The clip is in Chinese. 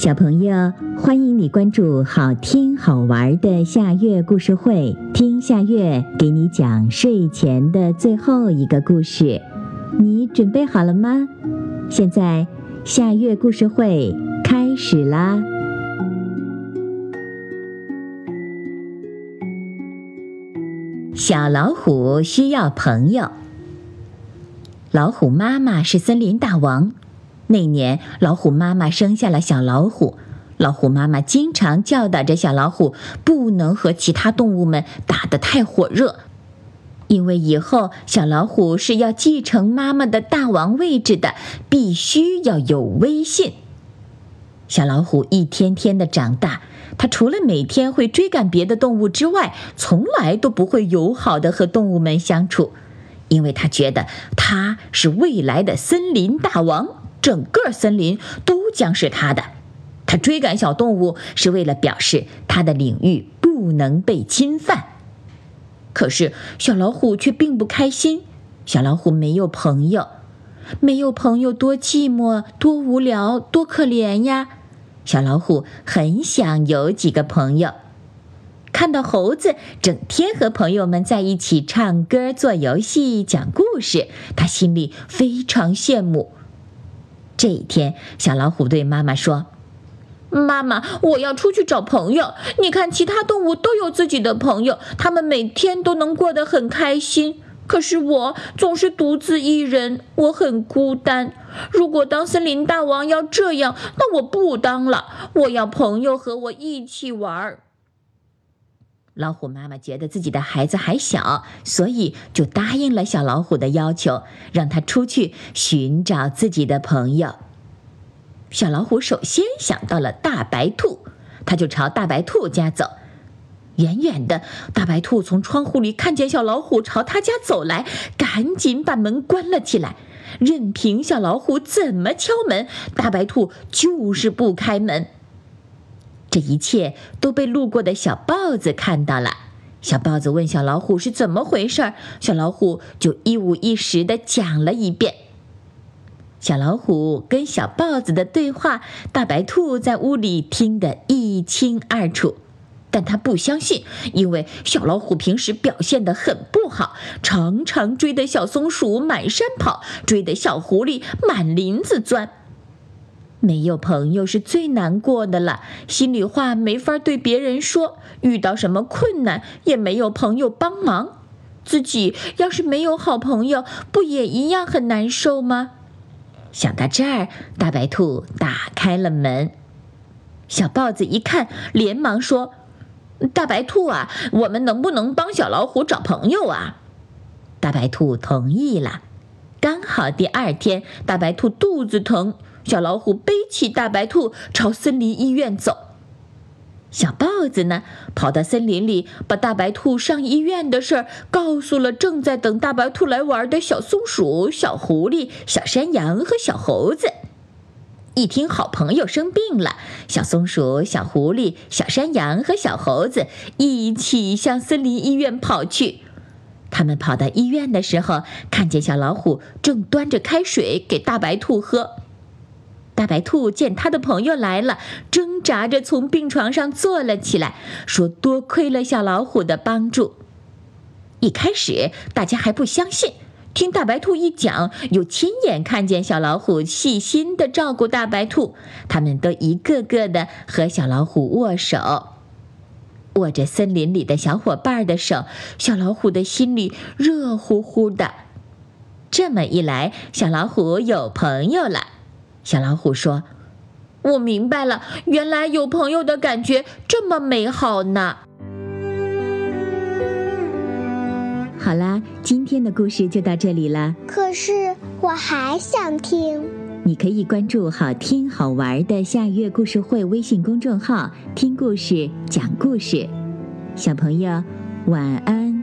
小朋友，欢迎你关注好听好玩的夏月故事会，听夏月给你讲睡前的最后一个故事。你准备好了吗？现在夏月故事会开始啦！小老虎需要朋友。老虎妈妈是森林大王。那年，老虎妈妈生下了小老虎。老虎妈妈经常教导着小老虎，不能和其他动物们打得太火热，因为以后小老虎是要继承妈妈的大王位置的，必须要有威信。小老虎一天天的长大，它除了每天会追赶别的动物之外，从来都不会友好的和动物们相处，因为它觉得它是未来的森林大王。整个森林都将是他的。他追赶小动物是为了表示他的领域不能被侵犯。可是小老虎却并不开心。小老虎没有朋友，没有朋友多寂寞、多无聊、多可怜呀！小老虎很想有几个朋友。看到猴子整天和朋友们在一起唱歌、做游戏、讲故事，他心里非常羡慕。这一天，小老虎对妈妈说：“妈妈，我要出去找朋友。你看，其他动物都有自己的朋友，他们每天都能过得很开心。可是我总是独自一人，我很孤单。如果当森林大王要这样，那我不当了。我要朋友和我一起玩。”老虎妈妈觉得自己的孩子还小，所以就答应了小老虎的要求，让他出去寻找自己的朋友。小老虎首先想到了大白兔，他就朝大白兔家走。远远的，大白兔从窗户里看见小老虎朝他家走来，赶紧把门关了起来，任凭小老虎怎么敲门，大白兔就是不开门。这一切都被路过的小豹子看到了。小豹子问小老虎是怎么回事，小老虎就一五一十的讲了一遍。小老虎跟小豹子的对话，大白兔在屋里听得一清二楚，但他不相信，因为小老虎平时表现得很不好，常常追得小松鼠满山跑，追得小狐狸满林子钻。没有朋友是最难过的了，心里话没法对别人说，遇到什么困难也没有朋友帮忙，自己要是没有好朋友，不也一样很难受吗？想到这儿，大白兔打开了门。小豹子一看，连忙说：“大白兔啊，我们能不能帮小老虎找朋友啊？”大白兔同意了。刚好第二天，大白兔肚子疼。小老虎背起大白兔朝森林医院走，小豹子呢，跑到森林里，把大白兔上医院的事儿告诉了正在等大白兔来玩的小松鼠、小狐狸、小山羊和小猴子。一听好朋友生病了，小松鼠、小狐狸、小山羊和小猴子一起向森林医院跑去。他们跑到医院的时候，看见小老虎正端着开水给大白兔喝。大白兔见他的朋友来了，挣扎着从病床上坐了起来，说：“多亏了小老虎的帮助。”一开始大家还不相信，听大白兔一讲，又亲眼看见小老虎细心的照顾大白兔，他们都一个个的和小老虎握手，握着森林里的小伙伴的手，小老虎的心里热乎乎的。这么一来，小老虎有朋友了。小老虎说：“我明白了，原来有朋友的感觉这么美好呢。”好啦，今天的故事就到这里了。可是我还想听。你可以关注“好听好玩的夏月故事会”微信公众号，听故事、讲故事。小朋友，晚安。